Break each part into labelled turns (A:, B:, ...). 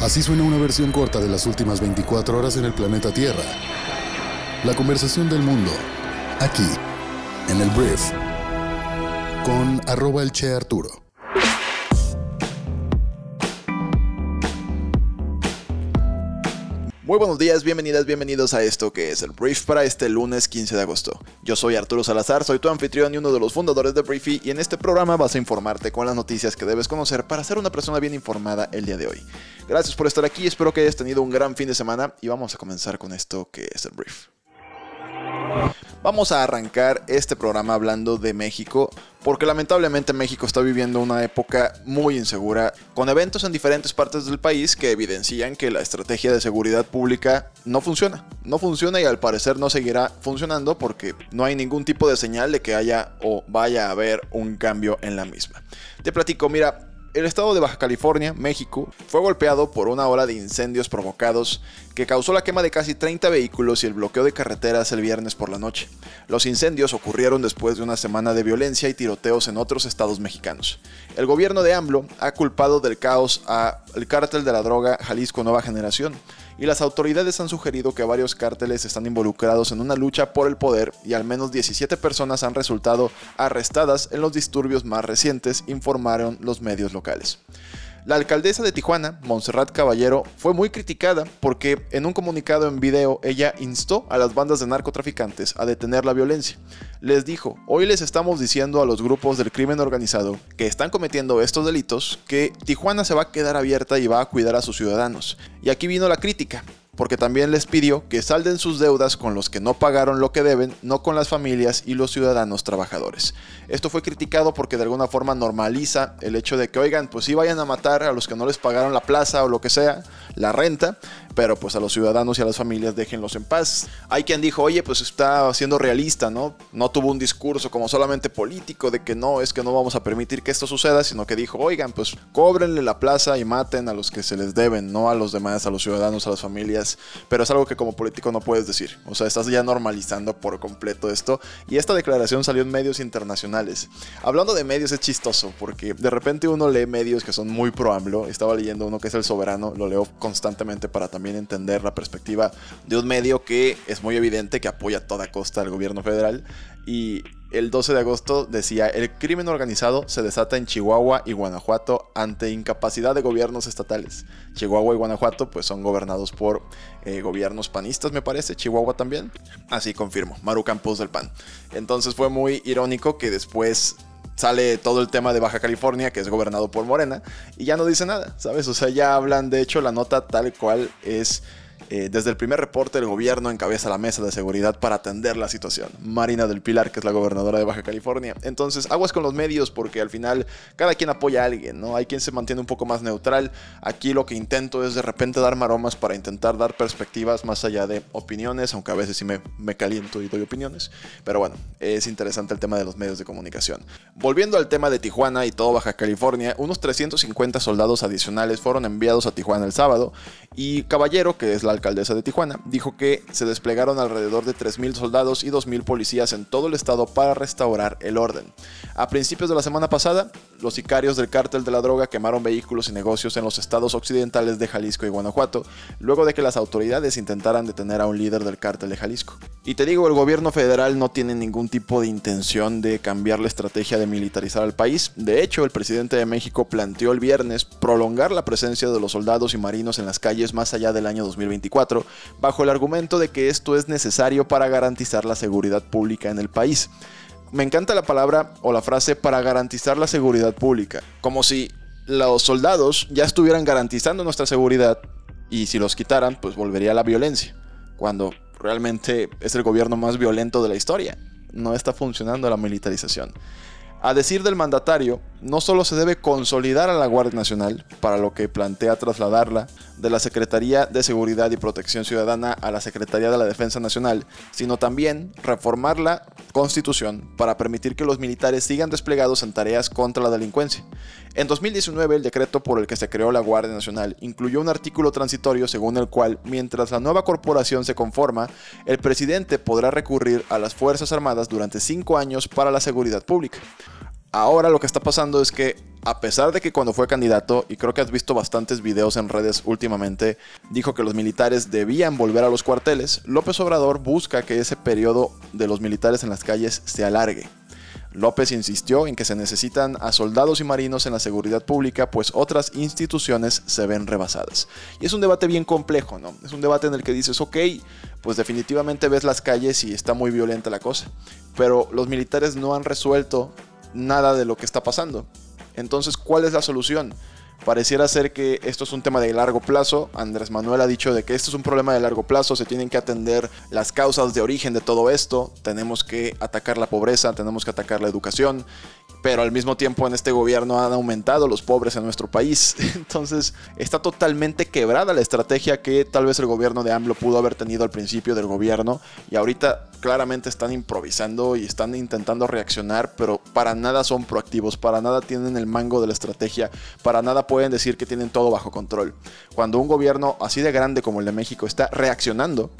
A: Así suena una versión corta de las últimas 24 horas en el planeta Tierra. La conversación del mundo, aquí, en el Brief, con arroba el Che Arturo.
B: Muy buenos días, bienvenidas, bienvenidos a esto que es el Brief para este lunes 15 de agosto. Yo soy Arturo Salazar, soy tu anfitrión y uno de los fundadores de Briefy y en este programa vas a informarte con las noticias que debes conocer para ser una persona bien informada el día de hoy. Gracias por estar aquí, espero que hayas tenido un gran fin de semana y vamos a comenzar con esto que es el Brief. Vamos a arrancar este programa hablando de México, porque lamentablemente México está viviendo una época muy insegura, con eventos en diferentes partes del país que evidencian que la estrategia de seguridad pública no funciona. No funciona y al parecer no seguirá funcionando porque no hay ningún tipo de señal de que haya o vaya a haber un cambio en la misma. Te platico, mira, el estado de Baja California, México, fue golpeado por una ola de incendios provocados que causó la quema de casi 30 vehículos y el bloqueo de carreteras el viernes por la noche. Los incendios ocurrieron después de una semana de violencia y tiroteos en otros estados mexicanos. El gobierno de AMLO ha culpado del caos al cártel de la droga Jalisco Nueva Generación y las autoridades han sugerido que varios cárteles están involucrados en una lucha por el poder y al menos 17 personas han resultado arrestadas en los disturbios más recientes, informaron los medios locales. La alcaldesa de Tijuana, Montserrat Caballero, fue muy criticada porque en un comunicado en video ella instó a las bandas de narcotraficantes a detener la violencia. Les dijo, hoy les estamos diciendo a los grupos del crimen organizado que están cometiendo estos delitos que Tijuana se va a quedar abierta y va a cuidar a sus ciudadanos. Y aquí vino la crítica porque también les pidió que salden sus deudas con los que no pagaron lo que deben, no con las familias y los ciudadanos trabajadores. Esto fue criticado porque de alguna forma normaliza el hecho de que, oigan, pues sí vayan a matar a los que no les pagaron la plaza o lo que sea, la renta, pero pues a los ciudadanos y a las familias déjenlos en paz. Hay quien dijo, oye, pues está siendo realista, ¿no? No tuvo un discurso como solamente político de que no, es que no vamos a permitir que esto suceda, sino que dijo, oigan, pues cóbrenle la plaza y maten a los que se les deben, no a los demás, a los ciudadanos, a las familias pero es algo que como político no puedes decir. O sea, estás ya normalizando por completo esto. Y esta declaración salió en medios internacionales. Hablando de medios es chistoso, porque de repente uno lee medios que son muy pro AMLO. Estaba leyendo uno que es El Soberano, lo leo constantemente para también entender la perspectiva de un medio que es muy evidente que apoya a toda costa al gobierno federal. Y el 12 de agosto decía, el crimen organizado se desata en Chihuahua y Guanajuato ante incapacidad de gobiernos estatales. Chihuahua y Guanajuato pues son gobernados por eh, gobiernos panistas me parece, Chihuahua también. Así confirmo, Maru Campos del PAN. Entonces fue muy irónico que después sale todo el tema de Baja California, que es gobernado por Morena, y ya no dice nada, ¿sabes? O sea, ya hablan, de hecho, la nota tal cual es eh, desde el primer reporte, el gobierno encabeza la mesa de seguridad para atender la situación. Marina del Pilar, que es la gobernadora de Baja California. Entonces, aguas con los medios porque al final cada quien apoya a alguien, ¿no? Hay quien se mantiene un poco más neutral. Aquí lo que intento es de repente dar maromas para intentar dar perspectivas más allá de opiniones, aunque a veces sí me, me caliento y doy opiniones. Pero bueno, es interesante el tema de los medios de comunicación. Volviendo al tema de Tijuana y todo Baja California, unos 350 soldados adicionales fueron enviados a Tijuana el sábado y Caballero, que es la alcaldesa de Tijuana, dijo que se desplegaron alrededor de 3.000 soldados y 2.000 policías en todo el estado para restaurar el orden. A principios de la semana pasada, los sicarios del cártel de la droga quemaron vehículos y negocios en los estados occidentales de Jalisco y Guanajuato, luego de que las autoridades intentaran detener a un líder del cártel de Jalisco. Y te digo, el gobierno federal no tiene ningún tipo de intención de cambiar la estrategia de militarizar al país. De hecho, el presidente de México planteó el viernes prolongar la presencia de los soldados y marinos en las calles más allá del año 2021 bajo el argumento de que esto es necesario para garantizar la seguridad pública en el país. Me encanta la palabra o la frase para garantizar la seguridad pública, como si los soldados ya estuvieran garantizando nuestra seguridad y si los quitaran, pues volvería la violencia, cuando realmente es el gobierno más violento de la historia. No está funcionando la militarización. A decir del mandatario, no solo se debe consolidar a la Guardia Nacional, para lo que plantea trasladarla de la Secretaría de Seguridad y Protección Ciudadana a la Secretaría de la Defensa Nacional, sino también reformar la Constitución para permitir que los militares sigan desplegados en tareas contra la delincuencia. En 2019, el decreto por el que se creó la Guardia Nacional incluyó un artículo transitorio según el cual, mientras la nueva corporación se conforma, el presidente podrá recurrir a las Fuerzas Armadas durante cinco años para la seguridad pública. Ahora lo que está pasando es que a pesar de que cuando fue candidato, y creo que has visto bastantes videos en redes últimamente, dijo que los militares debían volver a los cuarteles, López Obrador busca que ese periodo de los militares en las calles se alargue. López insistió en que se necesitan a soldados y marinos en la seguridad pública, pues otras instituciones se ven rebasadas. Y es un debate bien complejo, ¿no? Es un debate en el que dices, ok, pues definitivamente ves las calles y está muy violenta la cosa, pero los militares no han resuelto nada de lo que está pasando. Entonces, ¿cuál es la solución? Pareciera ser que esto es un tema de largo plazo. Andrés Manuel ha dicho de que esto es un problema de largo plazo, se tienen que atender las causas de origen de todo esto, tenemos que atacar la pobreza, tenemos que atacar la educación, pero al mismo tiempo en este gobierno han aumentado los pobres en nuestro país. Entonces está totalmente quebrada la estrategia que tal vez el gobierno de AMLO pudo haber tenido al principio del gobierno y ahorita claramente están improvisando y están intentando reaccionar, pero para nada son proactivos, para nada tienen el mango de la estrategia, para nada pueden decir que tienen todo bajo control. Cuando un gobierno así de grande como el de México está reaccionando,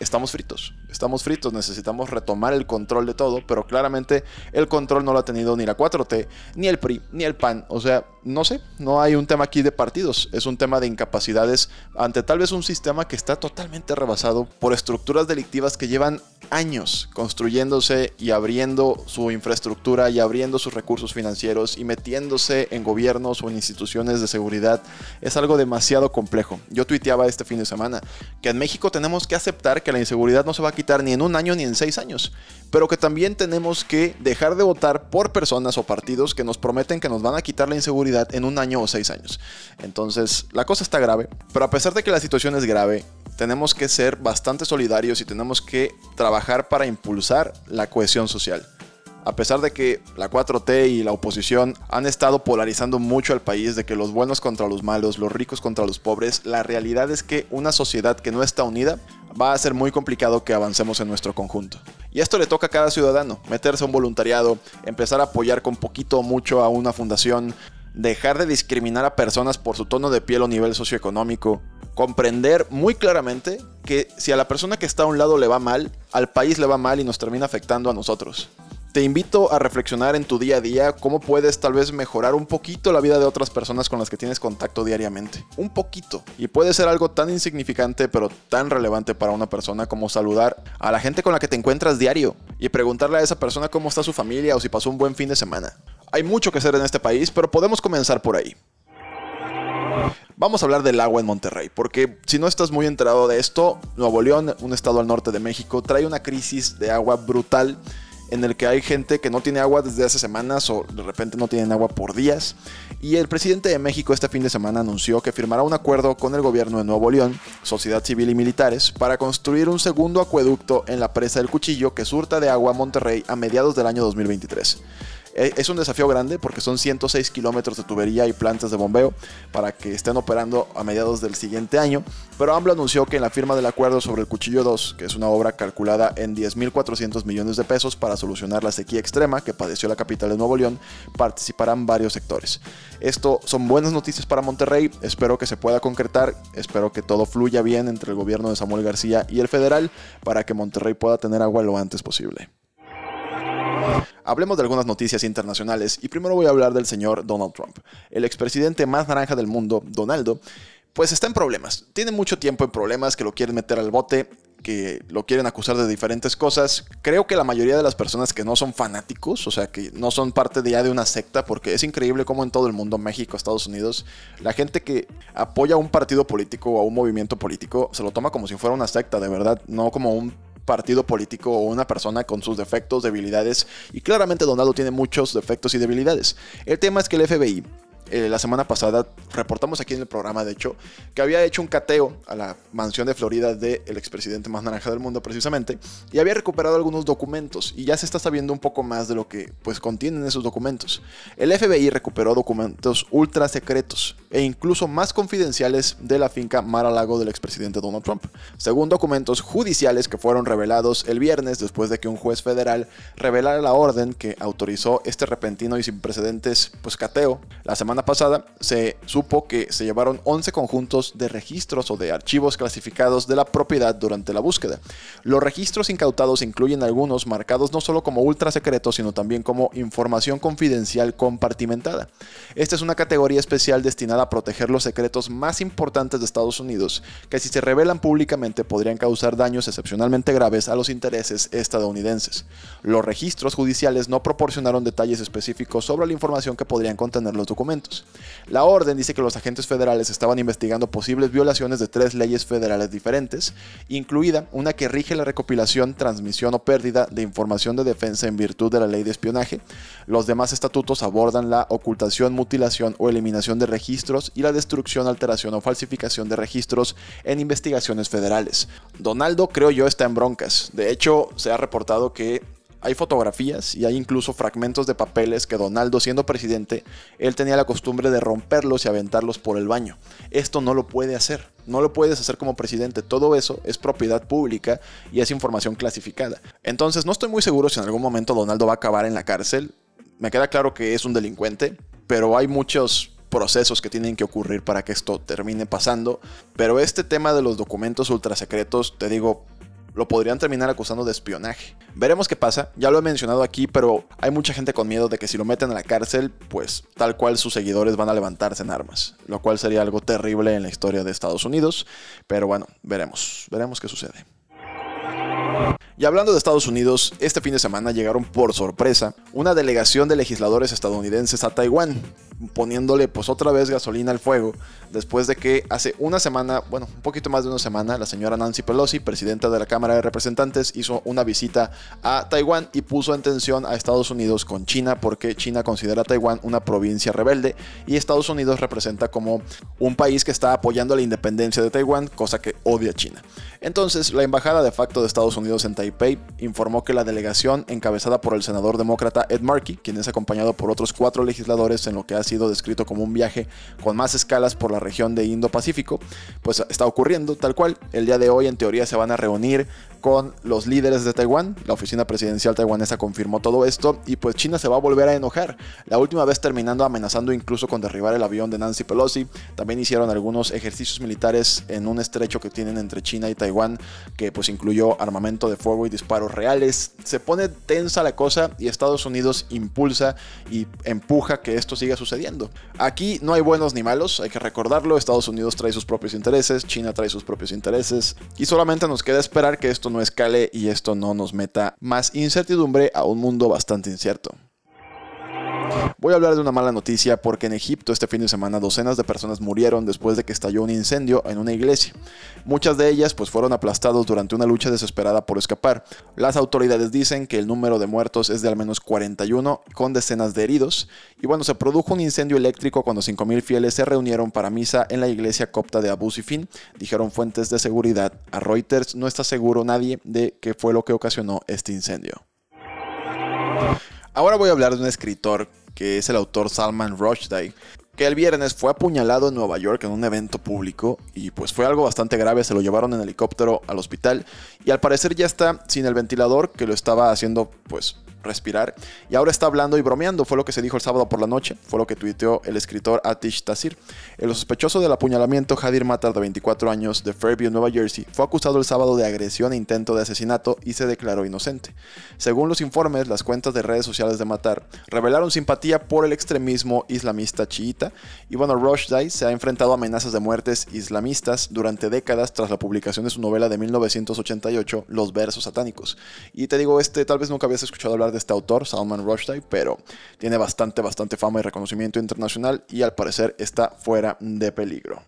B: estamos fritos. Estamos fritos, necesitamos retomar el control de todo, pero claramente el control no lo ha tenido ni la 4T, ni el PRI, ni el PAN. O sea, no sé, no hay un tema aquí de partidos, es un tema de incapacidades ante tal vez un sistema que está totalmente rebasado por estructuras delictivas que llevan años construyéndose y abriendo su infraestructura y abriendo sus recursos financieros y metiéndose en gobiernos o en instituciones de seguridad. Es algo demasiado complejo. Yo tuiteaba este fin de semana que en México tenemos que aceptar que la inseguridad no se va a quitar ni en un año ni en seis años, pero que también tenemos que dejar de votar por personas o partidos que nos prometen que nos van a quitar la inseguridad en un año o seis años. Entonces, la cosa está grave, pero a pesar de que la situación es grave, tenemos que ser bastante solidarios y tenemos que trabajar para impulsar la cohesión social. A pesar de que la 4T y la oposición han estado polarizando mucho al país, de que los buenos contra los malos, los ricos contra los pobres, la realidad es que una sociedad que no está unida va a ser muy complicado que avancemos en nuestro conjunto. Y esto le toca a cada ciudadano, meterse a un voluntariado, empezar a apoyar con poquito o mucho a una fundación, dejar de discriminar a personas por su tono de piel o nivel socioeconómico, comprender muy claramente que si a la persona que está a un lado le va mal, al país le va mal y nos termina afectando a nosotros. Te invito a reflexionar en tu día a día cómo puedes tal vez mejorar un poquito la vida de otras personas con las que tienes contacto diariamente. Un poquito. Y puede ser algo tan insignificante pero tan relevante para una persona como saludar a la gente con la que te encuentras diario y preguntarle a esa persona cómo está su familia o si pasó un buen fin de semana. Hay mucho que hacer en este país, pero podemos comenzar por ahí. Vamos a hablar del agua en Monterrey, porque si no estás muy enterado de esto, Nuevo León, un estado al norte de México, trae una crisis de agua brutal en el que hay gente que no tiene agua desde hace semanas o de repente no tienen agua por días. Y el presidente de México este fin de semana anunció que firmará un acuerdo con el gobierno de Nuevo León, sociedad civil y militares, para construir un segundo acueducto en la presa del Cuchillo que surta de agua a Monterrey a mediados del año 2023. Eh, es un desafío grande porque son 106 kilómetros de tubería y plantas de bombeo para que estén operando a mediados del siguiente año. Pero AMLO anunció que en la firma del acuerdo sobre el Cuchillo 2, que es una obra calculada en 10.400 millones de pesos para solucionar la sequía extrema que padeció la capital de Nuevo León, participarán varios sectores. Esto son buenas noticias para Monterrey, espero que se pueda concretar, espero que todo fluya bien entre el gobierno de Samuel García y el federal para que Monterrey pueda tener agua lo antes posible. Hablemos de algunas noticias internacionales y primero voy a hablar del señor Donald Trump. El expresidente más naranja del mundo, Donaldo, pues está en problemas. Tiene mucho tiempo en problemas que lo quieren meter al bote, que lo quieren acusar de diferentes cosas. Creo que la mayoría de las personas que no son fanáticos, o sea, que no son parte de ya de una secta, porque es increíble cómo en todo el mundo, México, Estados Unidos, la gente que apoya a un partido político o a un movimiento político se lo toma como si fuera una secta, de verdad, no como un partido político o una persona con sus defectos, debilidades, y claramente Donaldo tiene muchos defectos y debilidades. El tema es que el FBI eh, la semana pasada reportamos aquí en el programa, de hecho, que había hecho un cateo a la mansión de Florida del expresidente más naranja del mundo, precisamente, y había recuperado algunos documentos, y ya se está sabiendo un poco más de lo que pues contienen esos documentos. El FBI recuperó documentos ultra secretos e incluso más confidenciales de la finca Mar-a-Lago del expresidente Donald Trump, según documentos judiciales que fueron revelados el viernes después de que un juez federal revelara la orden que autorizó este repentino y sin precedentes pues cateo la semana semana pasada se supo que se llevaron 11 conjuntos de registros o de archivos clasificados de la propiedad durante la búsqueda. Los registros incautados incluyen algunos marcados no solo como ultra secretos, sino también como información confidencial compartimentada. Esta es una categoría especial destinada a proteger los secretos más importantes de Estados Unidos, que si se revelan públicamente podrían causar daños excepcionalmente graves a los intereses estadounidenses. Los registros judiciales no proporcionaron detalles específicos sobre la información que podrían contener los documentos. La orden dice que los agentes federales estaban investigando posibles violaciones de tres leyes federales diferentes, incluida una que rige la recopilación, transmisión o pérdida de información de defensa en virtud de la ley de espionaje. Los demás estatutos abordan la ocultación, mutilación o eliminación de registros y la destrucción, alteración o falsificación de registros en investigaciones federales. Donaldo, creo yo, está en broncas. De hecho, se ha reportado que hay fotografías y hay incluso fragmentos de papeles que Donaldo, siendo presidente, él tenía la costumbre de romperlos y aventarlos por el baño. Esto no lo puede hacer, no lo puedes hacer como presidente. Todo eso es propiedad pública y es información clasificada. Entonces no estoy muy seguro si en algún momento Donaldo va a acabar en la cárcel. Me queda claro que es un delincuente, pero hay muchos procesos que tienen que ocurrir para que esto termine pasando. Pero este tema de los documentos ultrasecretos, te digo, lo podrían terminar acusando de espionaje. Veremos qué pasa, ya lo he mencionado aquí, pero hay mucha gente con miedo de que si lo meten a la cárcel, pues tal cual sus seguidores van a levantarse en armas, lo cual sería algo terrible en la historia de Estados Unidos, pero bueno, veremos, veremos qué sucede. Y hablando de Estados Unidos, este fin de semana llegaron por sorpresa una delegación de legisladores estadounidenses a Taiwán, poniéndole pues otra vez gasolina al fuego, después de que hace una semana, bueno, un poquito más de una semana, la señora Nancy Pelosi, presidenta de la Cámara de Representantes, hizo una visita a Taiwán y puso en tensión a Estados Unidos con China porque China considera a Taiwán una provincia rebelde y Estados Unidos representa como un país que está apoyando la independencia de Taiwán, cosa que odia China. Entonces, la embajada de facto de Estados Unidos en Taipei informó que la delegación encabezada por el senador demócrata Ed Markey, quien es acompañado por otros cuatro legisladores en lo que ha sido descrito como un viaje con más escalas por la región de Indo-Pacífico, pues está ocurriendo tal cual. El día de hoy en teoría se van a reunir con los líderes de Taiwán. La oficina presidencial taiwanesa confirmó todo esto y pues China se va a volver a enojar. La última vez terminando amenazando incluso con derribar el avión de Nancy Pelosi. También hicieron algunos ejercicios militares en un estrecho que tienen entre China y Taiwán que pues incluyó armamento de fuego y disparos reales. Se pone tensa la cosa y Estados Unidos impulsa y empuja que esto siga sucediendo. Aquí no hay buenos ni malos, hay que recordarlo. Estados Unidos trae sus propios intereses, China trae sus propios intereses y solamente nos queda esperar que esto no escale y esto no nos meta más incertidumbre a un mundo bastante incierto. Voy a hablar de una mala noticia porque en Egipto este fin de semana docenas de personas murieron después de que estalló un incendio en una iglesia. Muchas de ellas pues fueron aplastados durante una lucha desesperada por escapar. Las autoridades dicen que el número de muertos es de al menos 41 con decenas de heridos. Y bueno, se produjo un incendio eléctrico cuando 5.000 fieles se reunieron para misa en la iglesia copta de Abu Sifin, dijeron fuentes de seguridad. A Reuters no está seguro nadie de qué fue lo que ocasionó este incendio. Ahora voy a hablar de un escritor que es el autor Salman Rushdie, que el viernes fue apuñalado en Nueva York en un evento público y pues fue algo bastante grave, se lo llevaron en helicóptero al hospital y al parecer ya está sin el ventilador que lo estaba haciendo pues respirar. Y ahora está hablando y bromeando, fue lo que se dijo el sábado por la noche, fue lo que tuiteó el escritor Atish Tasir. El sospechoso del apuñalamiento, Hadir Matar, de 24 años, de Fairview, Nueva Jersey, fue acusado el sábado de agresión e intento de asesinato y se declaró inocente. Según los informes, las cuentas de redes sociales de Matar revelaron simpatía por el extremismo islamista chiita, y bueno, Rushdie se ha enfrentado a amenazas de muertes islamistas durante décadas tras la publicación de su novela de 1988, Los versos satánicos. Y te digo, este tal vez nunca habías escuchado de este autor, Salman Rushdie, pero tiene bastante, bastante fama y reconocimiento internacional y al parecer está fuera de peligro.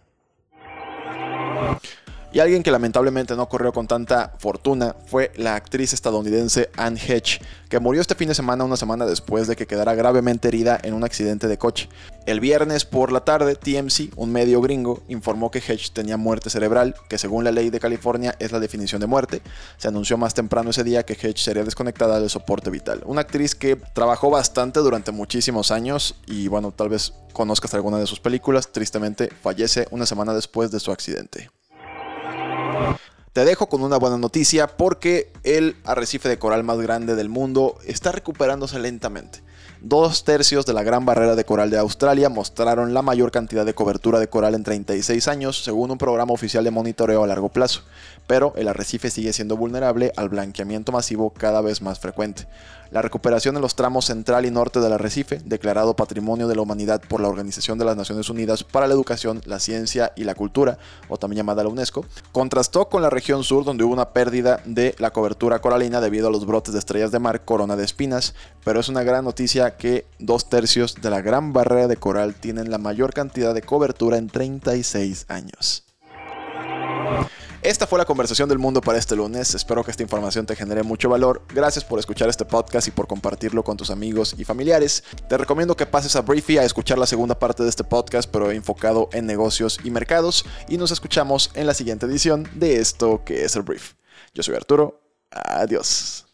B: Y alguien que lamentablemente no corrió con tanta fortuna fue la actriz estadounidense Anne Hedge, que murió este fin de semana una semana después de que quedara gravemente herida en un accidente de coche. El viernes por la tarde, TMC, un medio gringo, informó que Hedge tenía muerte cerebral, que según la ley de California es la definición de muerte. Se anunció más temprano ese día que Hedge sería desconectada del soporte vital. Una actriz que trabajó bastante durante muchísimos años y bueno, tal vez conozcas alguna de sus películas, tristemente fallece una semana después de su accidente. Te dejo con una buena noticia porque el arrecife de coral más grande del mundo está recuperándose lentamente. Dos tercios de la gran barrera de coral de Australia mostraron la mayor cantidad de cobertura de coral en 36 años, según un programa oficial de monitoreo a largo plazo, pero el arrecife sigue siendo vulnerable al blanqueamiento masivo cada vez más frecuente. La recuperación en los tramos central y norte del arrecife, declarado Patrimonio de la Humanidad por la Organización de las Naciones Unidas para la Educación, la Ciencia y la Cultura, o también llamada la UNESCO, contrastó con la región sur donde hubo una pérdida de la cobertura coralina debido a los brotes de estrellas de mar corona de espinas, pero es una gran noticia que dos tercios de la gran barrera de coral tienen la mayor cantidad de cobertura en 36 años. Esta fue la conversación del mundo para este lunes. Espero que esta información te genere mucho valor. Gracias por escuchar este podcast y por compartirlo con tus amigos y familiares. Te recomiendo que pases a Briefy a escuchar la segunda parte de este podcast, pero enfocado en negocios y mercados. Y nos escuchamos en la siguiente edición de esto que es el Brief. Yo soy Arturo. Adiós.